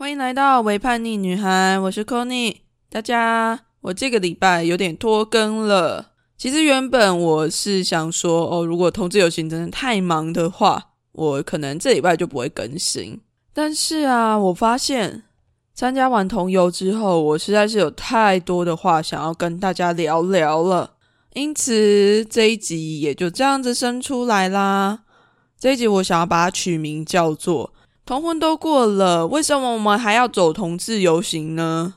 欢迎来到为叛逆女孩，我是 Conny。大家，我这个礼拜有点拖更了。其实原本我是想说，哦，如果同志游行真的太忙的话，我可能这礼拜就不会更新。但是啊，我发现参加完同游之后，我实在是有太多的话想要跟大家聊聊了，因此这一集也就这样子生出来啦。这一集我想要把它取名叫做。同婚都过了，为什么我们还要走同志游行呢？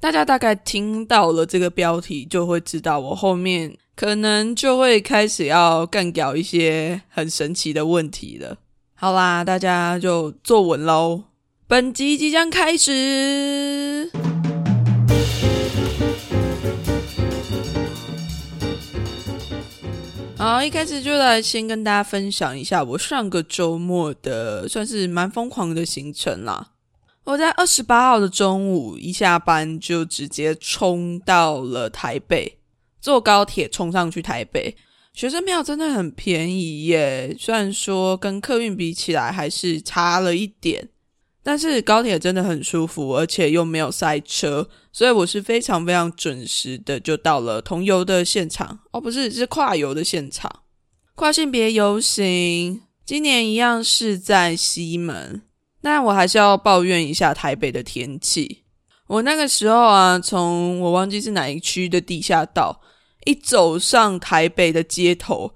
大家大概听到了这个标题，就会知道我后面可能就会开始要干掉一些很神奇的问题了。好啦，大家就坐稳喽，本集即将开始。好，一开始就来先跟大家分享一下我上个周末的算是蛮疯狂的行程啦。我在二十八号的中午一下班就直接冲到了台北，坐高铁冲上去台北。学生票真的很便宜耶，虽然说跟客运比起来还是差了一点。但是高铁真的很舒服，而且又没有塞车，所以我是非常非常准时的就到了同游的现场哦，不是是跨游的现场，跨性别游行，今年一样是在西门。但我还是要抱怨一下台北的天气。我那个时候啊，从我忘记是哪一区的地下道，一走上台北的街头，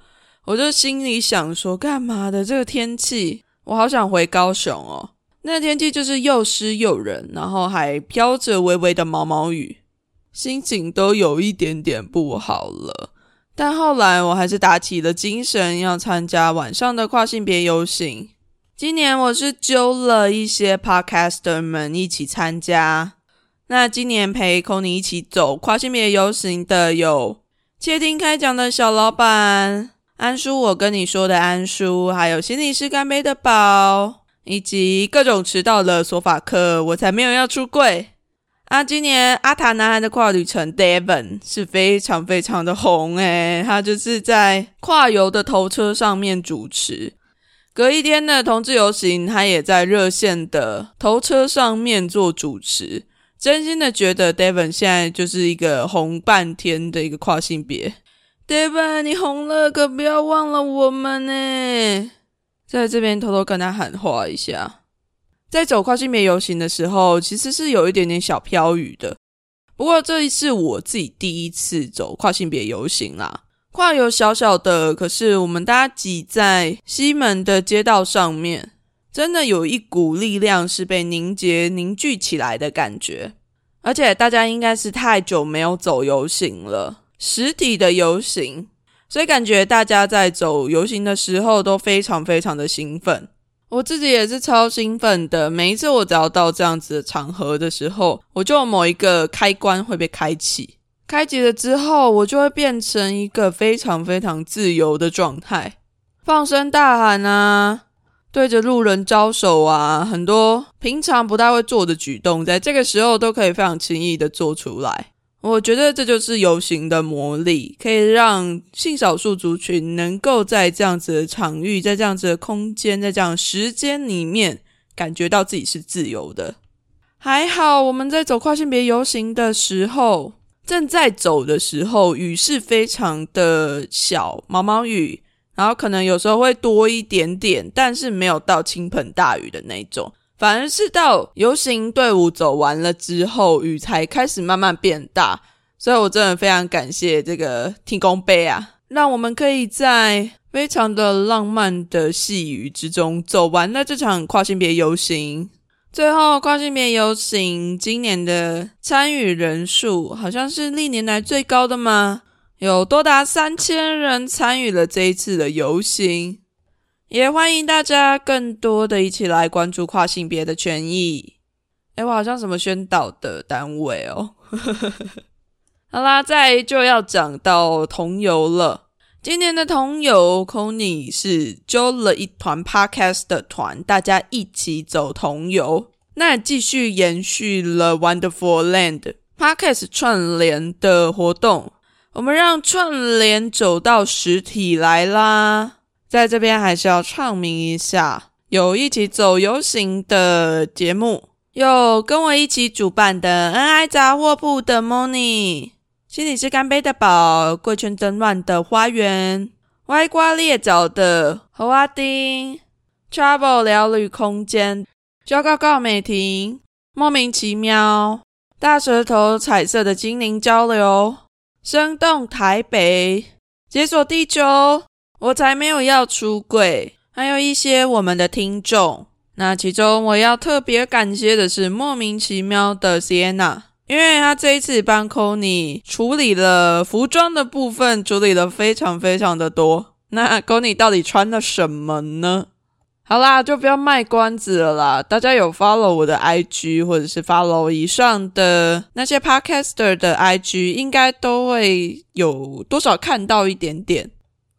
我就心里想说，干嘛的？这个天气，我好想回高雄哦。那天气就是又湿又冷，然后还飘着微微的毛毛雨，心情都有一点点不好了。但后来我还是打起了精神，要参加晚上的跨性别游行。今年我是揪了一些 podcaster 们一起参加。那今年陪 c o n y 一起走跨性别游行的有窃听开讲的小老板安叔，我跟你说的安叔，还有心理师干杯的宝。以及各种迟到的索法克，我才没有要出柜啊！今年阿塔男孩的跨旅程 Devon 是非常非常的红诶，他就是在跨游的头车上面主持，隔一天的同志游行，他也在热线的头车上面做主持。真心的觉得 Devon 现在就是一个红半天的一个跨性别，Devon 你红了，可不要忘了我们呢！在这边偷偷跟他喊话一下，在走跨性别游行的时候，其实是有一点点小飘雨的。不过这一次我自己第一次走跨性别游行啦，跨游小小的，可是我们大家挤在西门的街道上面，真的有一股力量是被凝结凝聚起来的感觉。而且大家应该是太久没有走游行了，实体的游行。所以感觉大家在走游行的时候都非常非常的兴奋，我自己也是超兴奋的。每一次我只要到这样子的场合的时候，我就某一个开关会被开启，开启了之后，我就会变成一个非常非常自由的状态，放声大喊啊，对着路人招手啊，很多平常不太会做的举动，在这个时候都可以非常轻易的做出来。我觉得这就是游行的魔力，可以让性少数族群能够在这样子的场域、在这样子的空间、在这样时间里面，感觉到自己是自由的。还好我们在走跨性别游行的时候，正在走的时候，雨是非常的小，毛毛雨，然后可能有时候会多一点点，但是没有到倾盆大雨的那种。反而是到游行队伍走完了之后，雨才开始慢慢变大，所以我真的非常感谢这个天公杯啊，让我们可以在非常的浪漫的细雨之中走完了这场跨性别游行。最后，跨性别游行今年的参与人数好像是历年来最高的吗？有多达三千人参与了这一次的游行。也欢迎大家更多的一起来关注跨性别的权益。哎，我好像什么宣导的单位哦。好啦，再就要讲到同游了。今年的同游 c o n y 是揪了一团 Podcast 的团，大家一起走同游。那继续延续了 Wonderful Land Podcast 串联的活动，我们让串联走到实体来啦。在这边还是要唱明一下，有一起走游行的节目，有跟我一起主办的恩爱杂货铺的 Moni，心里是干杯的宝，贵圈争乱的花园，歪瓜裂枣的何阿丁，Travel 聊旅空间，交告告美婷，莫名其妙，大舌头彩色的精灵交流，生动台北，解锁地球，我才没有要出轨。还有一些我们的听众，那其中我要特别感谢的是莫名其妙的 siena 因为他这一次帮 c o n y 处理了服装的部分，处理了非常非常的多。那 c o n y 到底穿了什么呢？好啦，就不要卖关子了啦。大家有 follow 我的 IG，或者是 follow 以上的那些 Podcaster 的 IG，应该都会有多少看到一点点。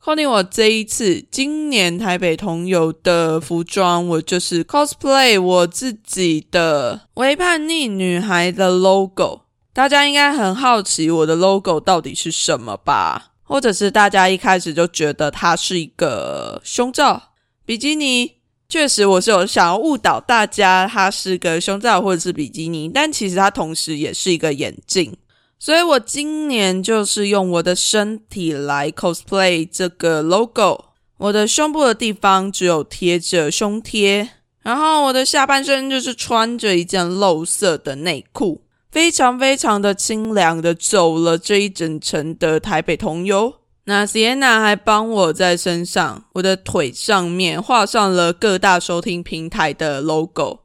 后天我这一次今年台北同游的服装，我就是 cosplay 我自己的微叛逆女孩的 logo。大家应该很好奇我的 logo 到底是什么吧？或者是大家一开始就觉得它是一个胸罩比基尼？确实，我是有想要误导大家，它是个胸罩或者是比基尼，但其实它同时也是一个眼镜。所以我今年就是用我的身体来 cosplay 这个 logo。我的胸部的地方只有贴着胸贴，然后我的下半身就是穿着一件露色的内裤，非常非常的清凉的走了这一整程的台北同游。那 Sienna 还帮我在身上，我的腿上面画上了各大收听平台的 logo。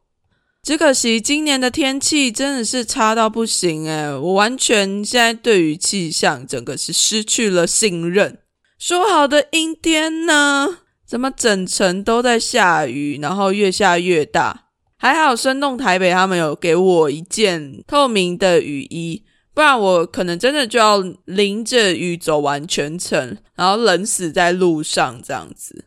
只可惜今年的天气真的是差到不行诶我完全现在对于气象整个是失去了信任。说好的阴天呢？怎么整层都在下雨，然后越下越大？还好生动台北他们有给我一件透明的雨衣，不然我可能真的就要淋着雨走完全程，然后冷死在路上这样子。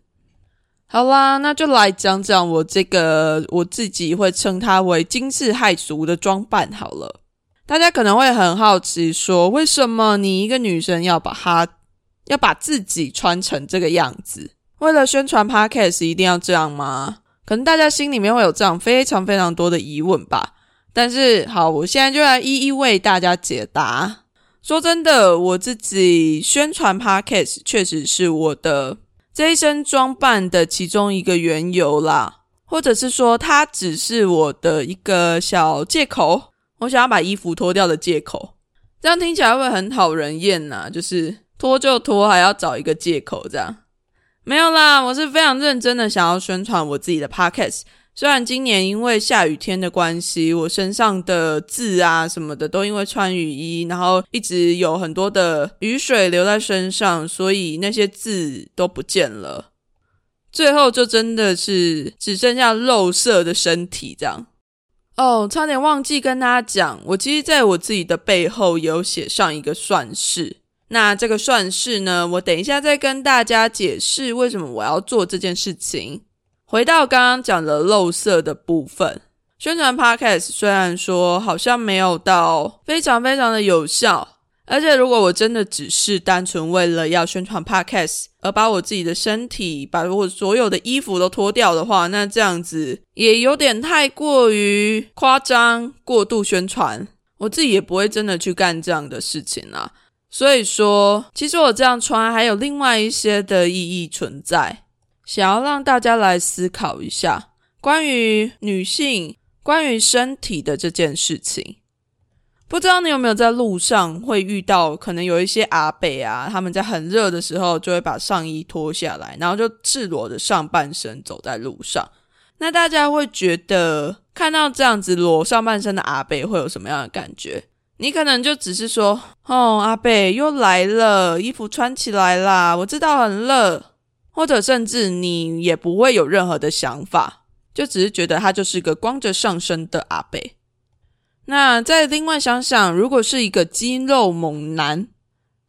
好啦，那就来讲讲我这个我自己会称它为惊世骇俗的装扮好了。大家可能会很好奇，说为什么你一个女生要把它要把自己穿成这个样子？为了宣传 podcast 一定要这样吗？可能大家心里面会有这样非常非常多的疑问吧。但是好，我现在就来一一为大家解答。说真的，我自己宣传 podcast 确实是我的。这一身装扮的其中一个缘由啦，或者是说，它只是我的一个小借口，我想要把衣服脱掉的借口。这样听起来会很讨人厌呐，就是脱就脱，还要找一个借口这样。没有啦，我是非常认真的想要宣传我自己的 podcast。虽然今年因为下雨天的关系，我身上的字啊什么的都因为穿雨衣，然后一直有很多的雨水留在身上，所以那些字都不见了。最后就真的是只剩下肉色的身体这样。哦，差点忘记跟大家讲，我其实在我自己的背后有写上一个算式。那这个算式呢，我等一下再跟大家解释为什么我要做这件事情。回到刚刚讲的漏色的部分，宣传 podcast 虽然说好像没有到非常非常的有效，而且如果我真的只是单纯为了要宣传 podcast 而把我自己的身体、把我所有的衣服都脱掉的话，那这样子也有点太过于夸张、过度宣传，我自己也不会真的去干这样的事情啊。所以说，其实我这样穿还有另外一些的意义存在。想要让大家来思考一下关于女性、关于身体的这件事情。不知道你有没有在路上会遇到，可能有一些阿北啊，他们在很热的时候就会把上衣脱下来，然后就赤裸的上半身走在路上。那大家会觉得看到这样子裸上半身的阿北会有什么样的感觉？你可能就只是说：“哦，阿北又来了，衣服穿起来啦，我知道很热。”或者甚至你也不会有任何的想法，就只是觉得他就是个光着上身的阿贝。那再另外想想，如果是一个肌肉猛男，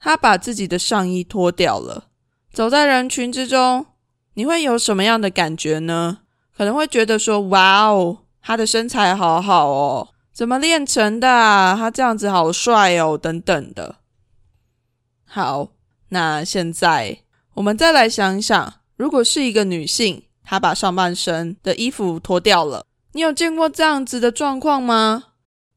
他把自己的上衣脱掉了，走在人群之中，你会有什么样的感觉呢？可能会觉得说：“哇哦，他的身材好好哦，怎么练成的？他这样子好帅哦，等等的。”好，那现在。我们再来想一想，如果是一个女性，她把上半身的衣服脱掉了，你有见过这样子的状况吗？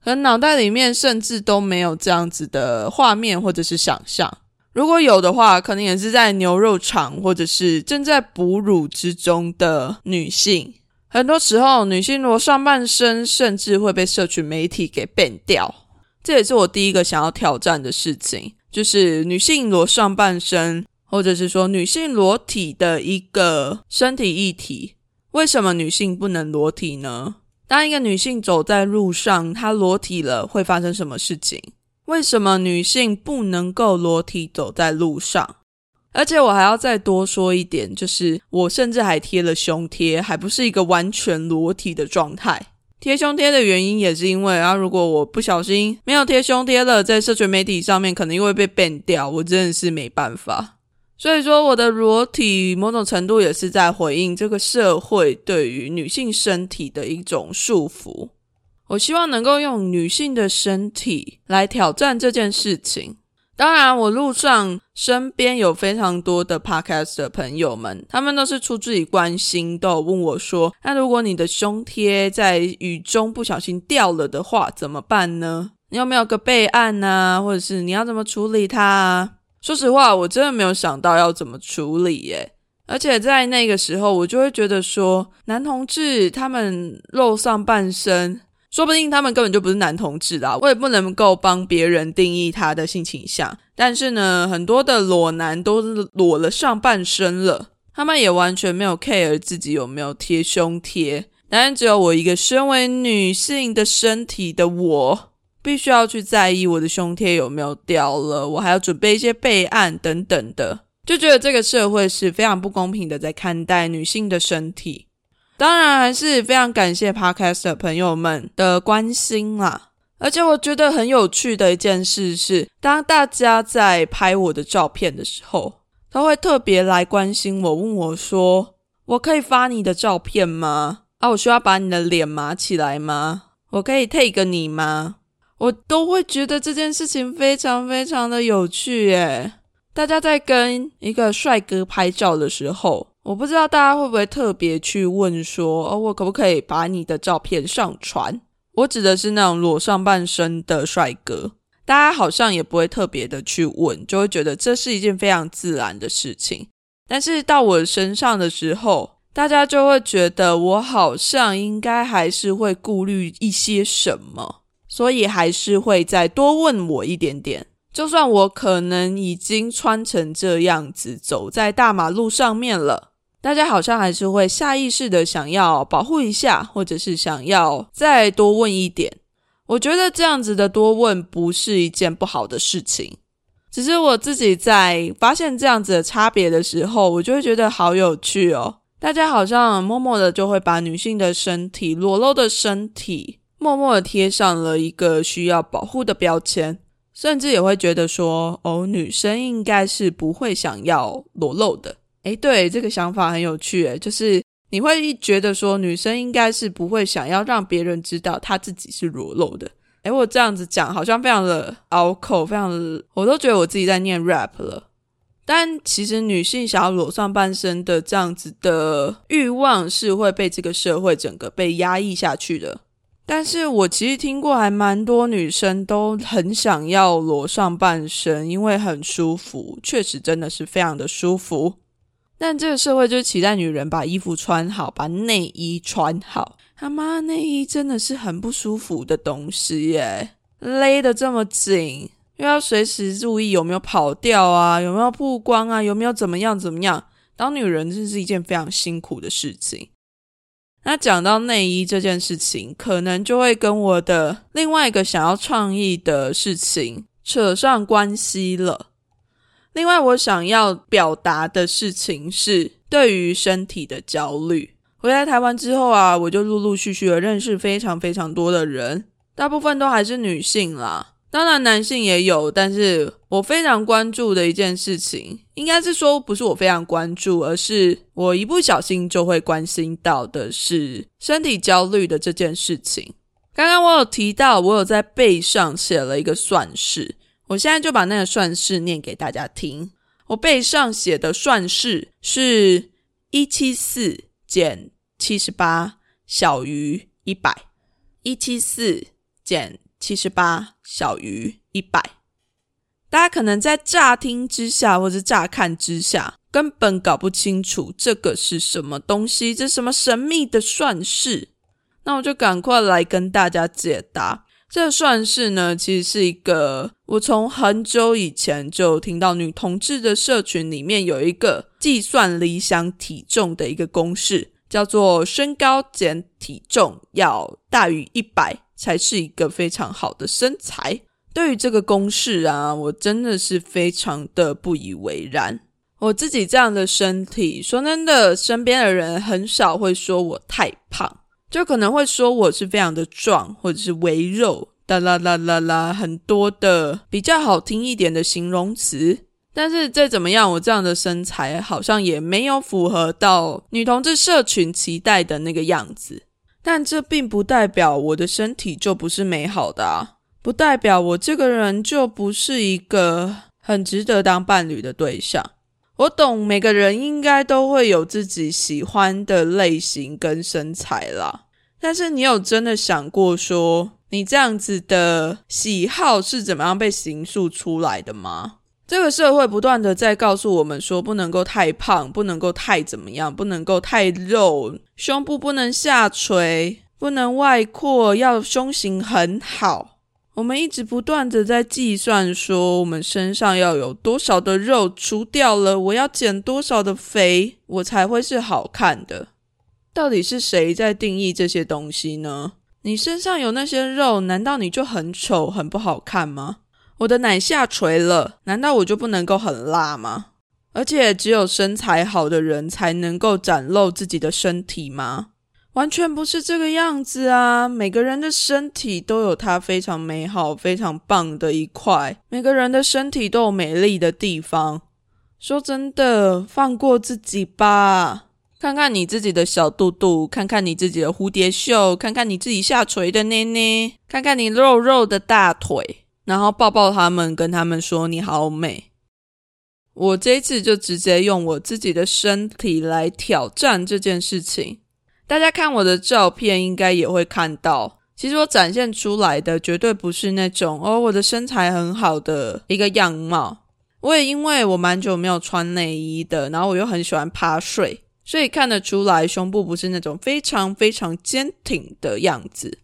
可脑袋里面甚至都没有这样子的画面或者是想象。如果有的话，可能也是在牛肉场或者是正在哺乳之中的女性。很多时候，女性裸上半身甚至会被社群媒体给 ban 掉。这也是我第一个想要挑战的事情，就是女性裸上半身，或者是说女性裸体的一个身体议题。为什么女性不能裸体呢？当一个女性走在路上，她裸体了，会发生什么事情？为什么女性不能够裸体走在路上？而且我还要再多说一点，就是我甚至还贴了胸贴，还不是一个完全裸体的状态。贴胸贴的原因也是因为，啊，如果我不小心没有贴胸贴了，在社群媒体上面可能又会被 ban 掉，我真的是没办法。所以说，我的裸体某种程度也是在回应这个社会对于女性身体的一种束缚。我希望能够用女性的身体来挑战这件事情。当然，我路上身边有非常多的 podcast 的朋友们，他们都是出自己关心，都有问我说：“那如果你的胸贴在雨中不小心掉了的话，怎么办呢？你有没有个备案呢？或者是你要怎么处理它？”啊？说实话，我真的没有想到要怎么处理耶。而且在那个时候，我就会觉得说，男同志他们露上半身，说不定他们根本就不是男同志啦。我也不能够帮别人定义他的性倾向。但是呢，很多的裸男都裸了上半身了，他们也完全没有 care 自己有没有贴胸贴。但只有我一个身为女性的身体的我。必须要去在意我的胸贴有没有掉了，我还要准备一些备案等等的，就觉得这个社会是非常不公平的，在看待女性的身体。当然，还是非常感谢 Podcast 的朋友们的关心啦。而且我觉得很有趣的一件事是，当大家在拍我的照片的时候，他会特别来关心我，问我说：“我可以发你的照片吗？啊，我需要把你的脸码起来吗？我可以 take 你吗？”我都会觉得这件事情非常非常的有趣耶！大家在跟一个帅哥拍照的时候，我不知道大家会不会特别去问说：“哦，我可不可以把你的照片上传？”我指的是那种裸上半身的帅哥，大家好像也不会特别的去问，就会觉得这是一件非常自然的事情。但是到我身上的时候，大家就会觉得我好像应该还是会顾虑一些什么。所以还是会再多问我一点点，就算我可能已经穿成这样子走在大马路上面了，大家好像还是会下意识的想要保护一下，或者是想要再多问一点。我觉得这样子的多问不是一件不好的事情，只是我自己在发现这样子的差别的时候，我就会觉得好有趣哦。大家好像默默的就会把女性的身体裸露的身体。默默的贴上了一个需要保护的标签，甚至也会觉得说，哦，女生应该是不会想要裸露的。诶，对，这个想法很有趣，诶，就是你会觉得说，女生应该是不会想要让别人知道她自己是裸露的。诶，我这样子讲好像非常的拗口，非常的，我都觉得我自己在念 rap 了。但其实女性想要裸上半身的这样子的欲望，是会被这个社会整个被压抑下去的。但是我其实听过，还蛮多女生都很想要裸上半身，因为很舒服，确实真的是非常的舒服。但这个社会就是期待女人把衣服穿好，把内衣穿好。他妈，内衣真的是很不舒服的东西耶，勒得这么紧，又要随时注意有没有跑掉啊，有没有曝光啊，有没有怎么样怎么样。当女人真是一件非常辛苦的事情。那讲到内衣这件事情，可能就会跟我的另外一个想要创意的事情扯上关系了。另外，我想要表达的事情是对于身体的焦虑。回来台湾之后啊，我就陆陆续续的认识非常非常多的人，大部分都还是女性啦。当然，男性也有，但是我非常关注的一件事情，应该是说不是我非常关注，而是我一不小心就会关心到的是身体焦虑的这件事情。刚刚我有提到，我有在背上写了一个算式，我现在就把那个算式念给大家听。我背上写的算式是一七四减七十八小于一百，一七四减七十八小于一百。大家可能在乍听之下，或者乍看之下，根本搞不清楚这个是什么东西，这什么神秘的算式。那我就赶快来跟大家解答。这算式呢，其实是一个我从很久以前就听到女同志的社群里面有一个计算理想体重的一个公式，叫做身高减体重要大于一百，才是一个非常好的身材。对于这个公式啊，我真的是非常的不以为然。我自己这样的身体，说真的，身边的人很少会说我太胖。就可能会说我是非常的壮，或者是微肉，哒啦啦啦啦，很多的比较好听一点的形容词。但是再怎么样，我这样的身材好像也没有符合到女同志社群期待的那个样子。但这并不代表我的身体就不是美好的啊，不代表我这个人就不是一个很值得当伴侣的对象。我懂，每个人应该都会有自己喜欢的类型跟身材啦。但是你有真的想过，说你这样子的喜好是怎么样被形塑出来的吗？这个社会不断的在告诉我们说，不能够太胖，不能够太怎么样，不能够太肉，胸部不能下垂，不能外扩，要胸型很好。我们一直不断的在计算，说我们身上要有多少的肉除掉了，我要减多少的肥，我才会是好看的。到底是谁在定义这些东西呢？你身上有那些肉，难道你就很丑、很不好看吗？我的奶下垂了，难道我就不能够很辣吗？而且只有身材好的人才能够展露自己的身体吗？完全不是这个样子啊！每个人的身体都有它非常美好、非常棒的一块，每个人的身体都有美丽的地方。说真的，放过自己吧，看看你自己的小肚肚，看看你自己的蝴蝶袖，看看你自己下垂的捏捏，看看你肉肉的大腿，然后抱抱他们，跟他们说你好美。我这一次就直接用我自己的身体来挑战这件事情。大家看我的照片，应该也会看到，其实我展现出来的绝对不是那种哦，我的身材很好的一个样貌。我也因为我蛮久没有穿内衣的，然后我又很喜欢趴睡，所以看得出来胸部不是那种非常非常坚挺的样子。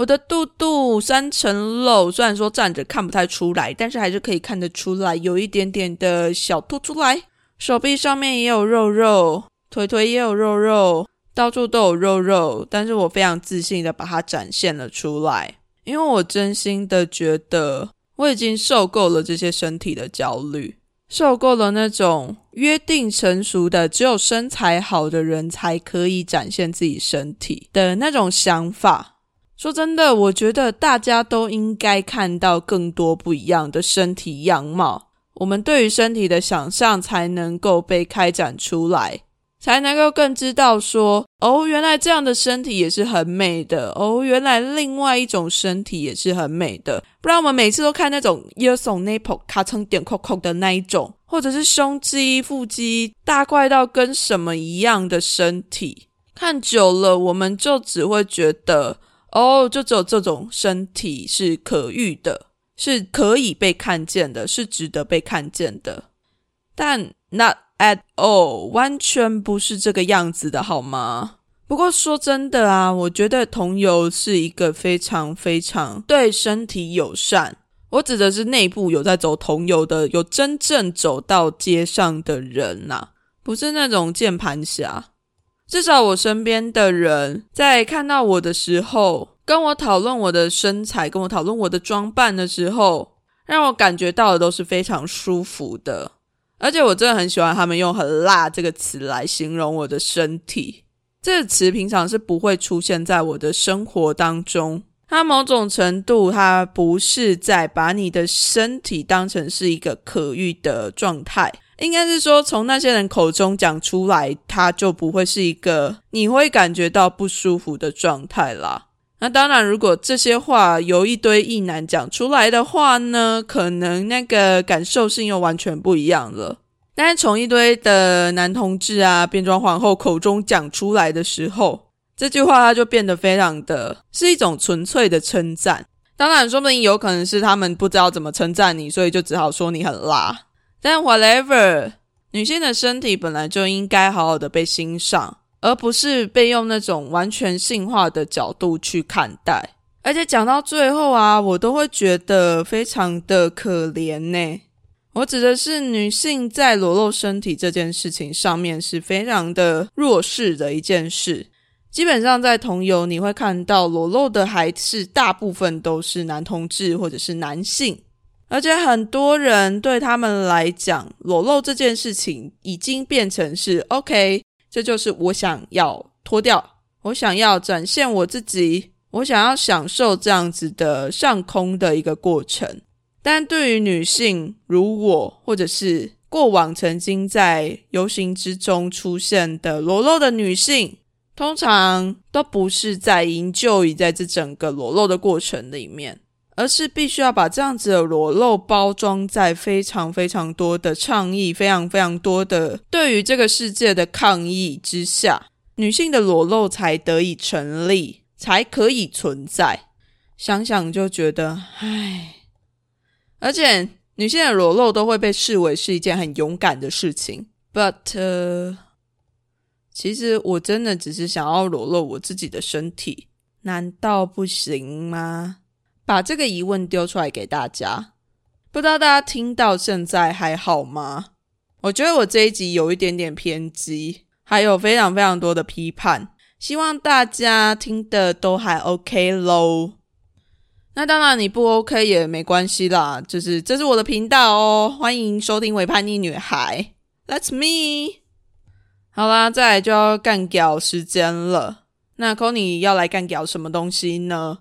我的肚肚三层肉，虽然说站着看不太出来，但是还是可以看得出来有一点点的小凸出来。手臂上面也有肉肉，腿腿也有肉肉。到处都有肉肉，但是我非常自信的把它展现了出来，因为我真心的觉得我已经受够了这些身体的焦虑，受够了那种约定成熟的只有身材好的人才可以展现自己身体的那种想法。说真的，我觉得大家都应该看到更多不一样的身体样貌，我们对于身体的想象才能够被开展出来。才能够更知道说，哦，原来这样的身体也是很美的，哦，原来另外一种身体也是很美的。不然我们每次都看那种 y o s o n nipple 卡成点扣扣的那一种，或者是胸肌、腹肌大块到跟什么一样的身体，看久了我们就只会觉得，哦，就只有这种身体是可遇的，是可以被看见的，是值得被看见的。但 not。at all，完全不是这个样子的，好吗？不过说真的啊，我觉得同游是一个非常非常对身体友善。我指的是内部有在走同游的，有真正走到街上的人呐，不是那种键盘侠。至少我身边的人在看到我的时候，跟我讨论我的身材，跟我讨论我的装扮的时候，让我感觉到的都是非常舒服的。而且我真的很喜欢他们用“很辣”这个词来形容我的身体。这个词平常是不会出现在我的生活当中。它某种程度，它不是在把你的身体当成是一个可遇的状态，应该是说从那些人口中讲出来，它就不会是一个你会感觉到不舒服的状态啦。那当然，如果这些话由一堆异男讲出来的话呢，可能那个感受性又完全不一样了。但是从一堆的男同志啊、变装皇后口中讲出来的时候，这句话它就变得非常的是一种纯粹的称赞。当然，说不定有可能是他们不知道怎么称赞你，所以就只好说你很辣。但 whatever，女性的身体本来就应该好好的被欣赏，而不是被用那种完全性化的角度去看待。而且讲到最后啊，我都会觉得非常的可怜呢。我指的是女性在裸露身体这件事情上面是非常的弱势的一件事。基本上在同游，你会看到裸露的还是大部分都是男同志或者是男性，而且很多人对他们来讲，裸露这件事情已经变成是 OK，这就是我想要脱掉，我想要展现我自己，我想要享受这样子的上空的一个过程。但对于女性，如我或者是过往曾经在游行之中出现的裸露的女性。通常都不是在营救，于在这整个裸露的过程里面，而是必须要把这样子的裸露包装在非常非常多的倡议、非常非常多的对于这个世界的抗议之下，女性的裸露才得以成立，才可以存在。想想就觉得，唉，而且女性的裸露都会被视为是一件很勇敢的事情，but。其实我真的只是想要裸露我自己的身体，难道不行吗？把这个疑问丢出来给大家，不知道大家听到现在还好吗？我觉得我这一集有一点点偏激，还有非常非常多的批判，希望大家听的都还 OK 喽。那当然你不 OK 也没关系啦，就是这是我的频道哦，欢迎收听《伪叛逆女孩》，That's me。好啦，再来就要干屌时间了。那 c o n y 要来干屌什么东西呢？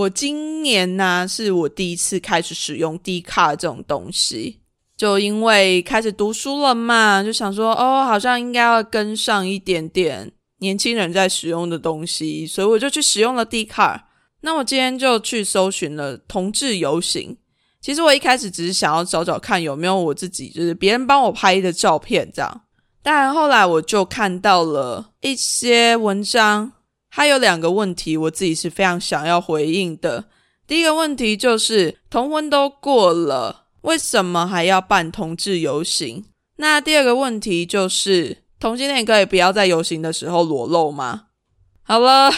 我今年呢是我第一次开始使用 D 卡这种东西，就因为开始读书了嘛，就想说哦，好像应该要跟上一点点年轻人在使用的东西，所以我就去使用了 D 卡。那我今天就去搜寻了同志游行。其实我一开始只是想要找找看有没有我自己，就是别人帮我拍的照片这样。但后来我就看到了一些文章，还有两个问题，我自己是非常想要回应的。第一个问题就是同婚都过了，为什么还要办同志游行？那第二个问题就是同性恋可以不要在游行的时候裸露吗？好了，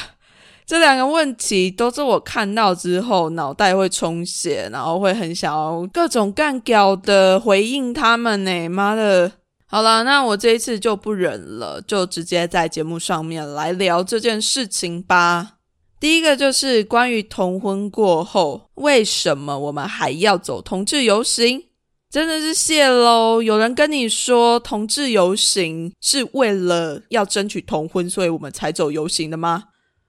这两个问题都是我看到之后脑袋会充血，然后会很想要各种干屌的回应他们呢。妈的！好了，那我这一次就不忍了，就直接在节目上面来聊这件事情吧。第一个就是关于同婚过后，为什么我们还要走同志游行？真的是谢喽！有人跟你说同志游行是为了要争取同婚，所以我们才走游行的吗？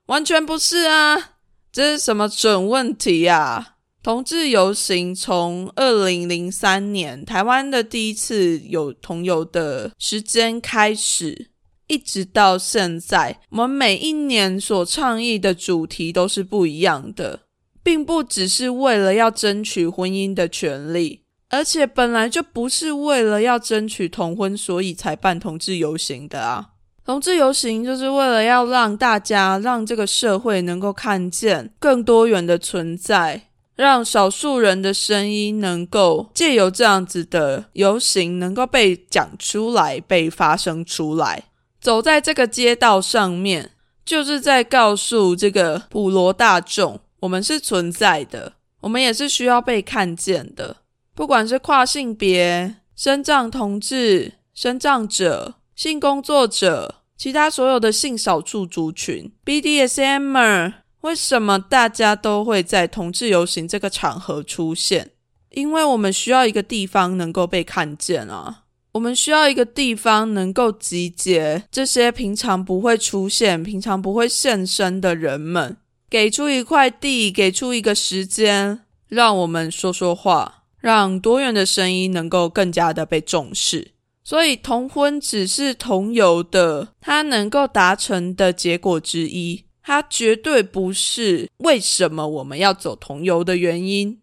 完全不是啊！这是什么准问题呀？同志游行从二零零三年台湾的第一次有同游的时间开始，一直到现在，我们每一年所倡议的主题都是不一样的，并不只是为了要争取婚姻的权利，而且本来就不是为了要争取同婚，所以才办同志游行的啊！同志游行就是为了要让大家，让这个社会能够看见更多元的存在。让少数人的声音能够借由这样子的游行，能够被讲出来、被发声出来。走在这个街道上面，就是在告诉这个普罗大众，我们是存在的，我们也是需要被看见的。不管是跨性别、身障同志、身障者、性工作者，其他所有的性少数族群，BDSM。为什么大家都会在同志游行这个场合出现？因为我们需要一个地方能够被看见啊！我们需要一个地方能够集结这些平常不会出现、平常不会现身的人们，给出一块地，给出一个时间，让我们说说话，让多元的声音能够更加的被重视。所以，同婚只是同游的它能够达成的结果之一。它绝对不是为什么我们要走同游的原因。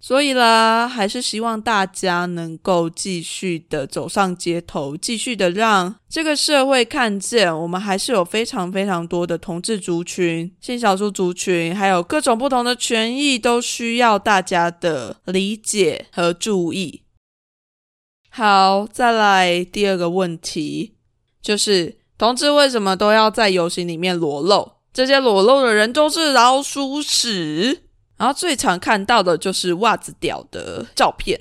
所以啦，还是希望大家能够继续的走上街头，继续的让这个社会看见，我们还是有非常非常多的同志族群、性少数族群，还有各种不同的权益，都需要大家的理解和注意。好，再来第二个问题，就是同志为什么都要在游行里面裸露？这些裸露的人都是老鼠屎。然后最常看到的就是袜子屌的照片，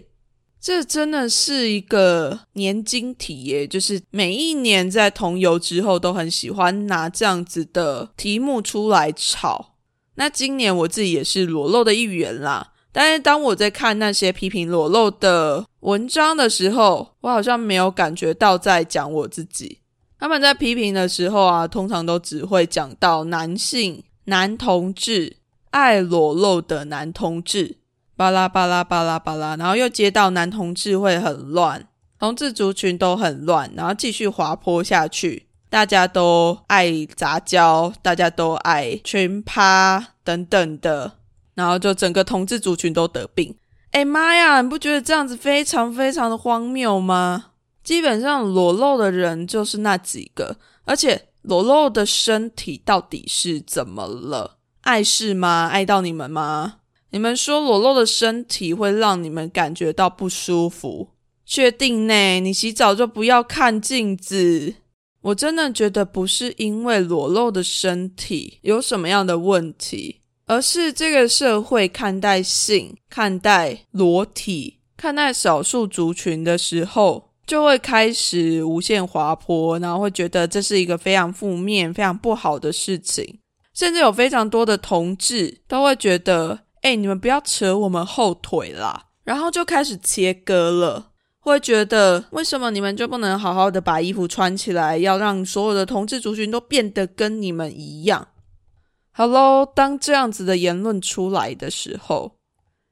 这真的是一个年经题耶，就是每一年在同游之后都很喜欢拿这样子的题目出来炒。那今年我自己也是裸露的一员啦，但是当我在看那些批评裸露的文章的时候，我好像没有感觉到在讲我自己。他们在批评的时候啊，通常都只会讲到男性、男同志。爱裸露的男同志，巴拉巴拉巴拉巴拉，然后又接到男同志会很乱，同志族群都很乱，然后继续滑坡下去，大家都爱杂交，大家都爱群趴等等的，然后就整个同志族群都得病。哎妈呀，你不觉得这样子非常非常的荒谬吗？基本上裸露的人就是那几个，而且裸露的身体到底是怎么了？碍事吗？碍到你们吗？你们说裸露的身体会让你们感觉到不舒服？确定呢？你洗澡就不要看镜子。我真的觉得不是因为裸露的身体有什么样的问题，而是这个社会看待性、看待裸体、看待少数族群的时候，就会开始无限滑坡，然后会觉得这是一个非常负面、非常不好的事情。甚至有非常多的同志都会觉得，哎，你们不要扯我们后腿啦，然后就开始切割了。会觉得，为什么你们就不能好好的把衣服穿起来，要让所有的同志族群都变得跟你们一样？好喽，当这样子的言论出来的时候，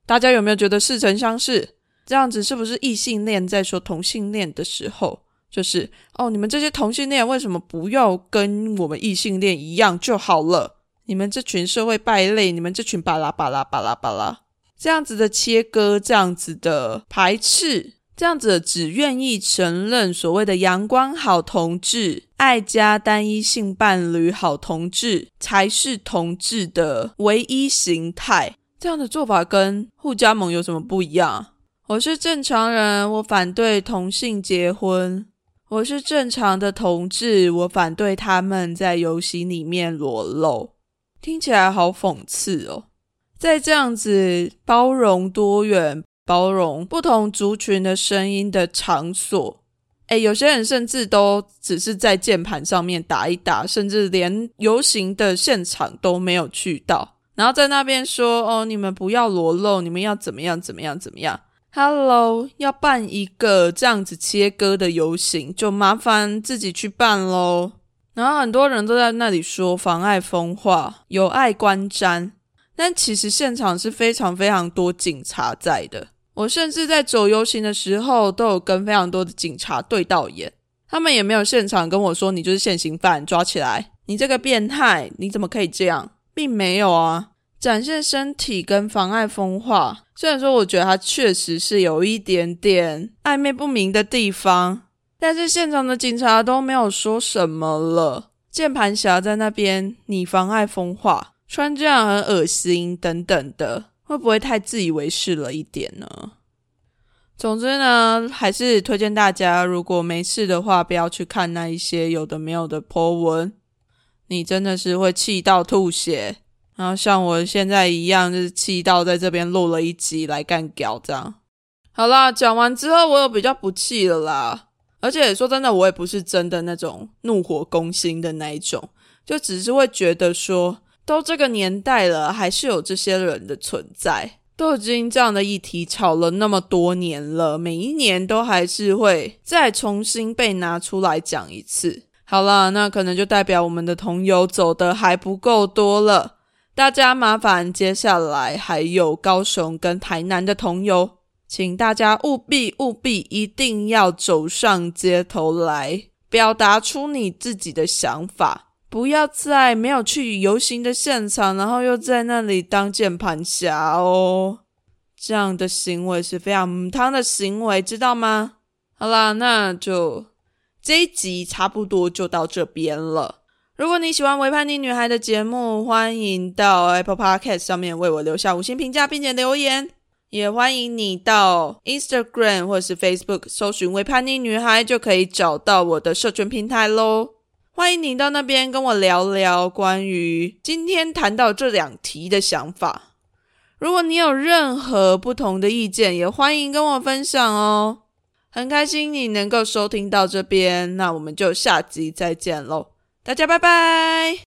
大家有没有觉得似曾相识？这样子是不是异性恋在说同性恋的时候？就是哦，你们这些同性恋为什么不要跟我们异性恋一样就好了？你们这群社会败类，你们这群巴拉巴拉巴拉巴拉，这样子的切割，这样子的排斥，这样子只愿意承认所谓的阳光好同志、爱家单一性伴侣好同志才是同志的唯一形态，这样的做法跟互加盟有什么不一样？我是正常人，我反对同性结婚。我是正常的同志，我反对他们在游戏里面裸露，听起来好讽刺哦。在这样子包容多元、包容不同族群的声音的场所，诶，有些人甚至都只是在键盘上面打一打，甚至连游行的现场都没有去到，然后在那边说：“哦，你们不要裸露，你们要怎么样怎么样怎么样。” Hello，要办一个这样子切割的游行，就麻烦自己去办喽。然后很多人都在那里说妨碍风化、有碍观瞻，但其实现场是非常非常多警察在的。我甚至在走游行的时候，都有跟非常多的警察对到眼，他们也没有现场跟我说你就是现行犯，抓起来，你这个变态，你怎么可以这样，并没有啊。展现身体跟妨碍风化，虽然说我觉得它确实是有一点点暧昧不明的地方，但是现场的警察都没有说什么了。键盘侠在那边，你妨碍风化，穿这样很恶心等等的，会不会太自以为是了一点呢？总之呢，还是推荐大家，如果没事的话，不要去看那一些有的没有的 po 文，你真的是会气到吐血。然后像我现在一样，就是气到在这边录了一集来干屌这样。好啦，讲完之后我有比较不气了啦。而且说真的，我也不是真的那种怒火攻心的那一种，就只是会觉得说，都这个年代了，还是有这些人的存在。都已经这样的议题吵了那么多年了，每一年都还是会再重新被拿出来讲一次。好了，那可能就代表我们的同友走的还不够多了。大家麻烦，接下来还有高雄跟台南的同游，请大家务必务必一定要走上街头来，表达出你自己的想法，不要在没有去游行的现场，然后又在那里当键盘侠哦。这样的行为是非常母汤的行为，知道吗？好啦，那就这一集差不多就到这边了。如果你喜欢《微叛逆女孩》的节目，欢迎到 Apple Podcast 上面为我留下五星评价，并且留言。也欢迎你到 Instagram 或是 Facebook 搜寻“微叛逆女孩”，就可以找到我的社群平台喽。欢迎你到那边跟我聊聊关于今天谈到这两题的想法。如果你有任何不同的意见，也欢迎跟我分享哦。很开心你能够收听到这边，那我们就下集再见喽。大家拜拜。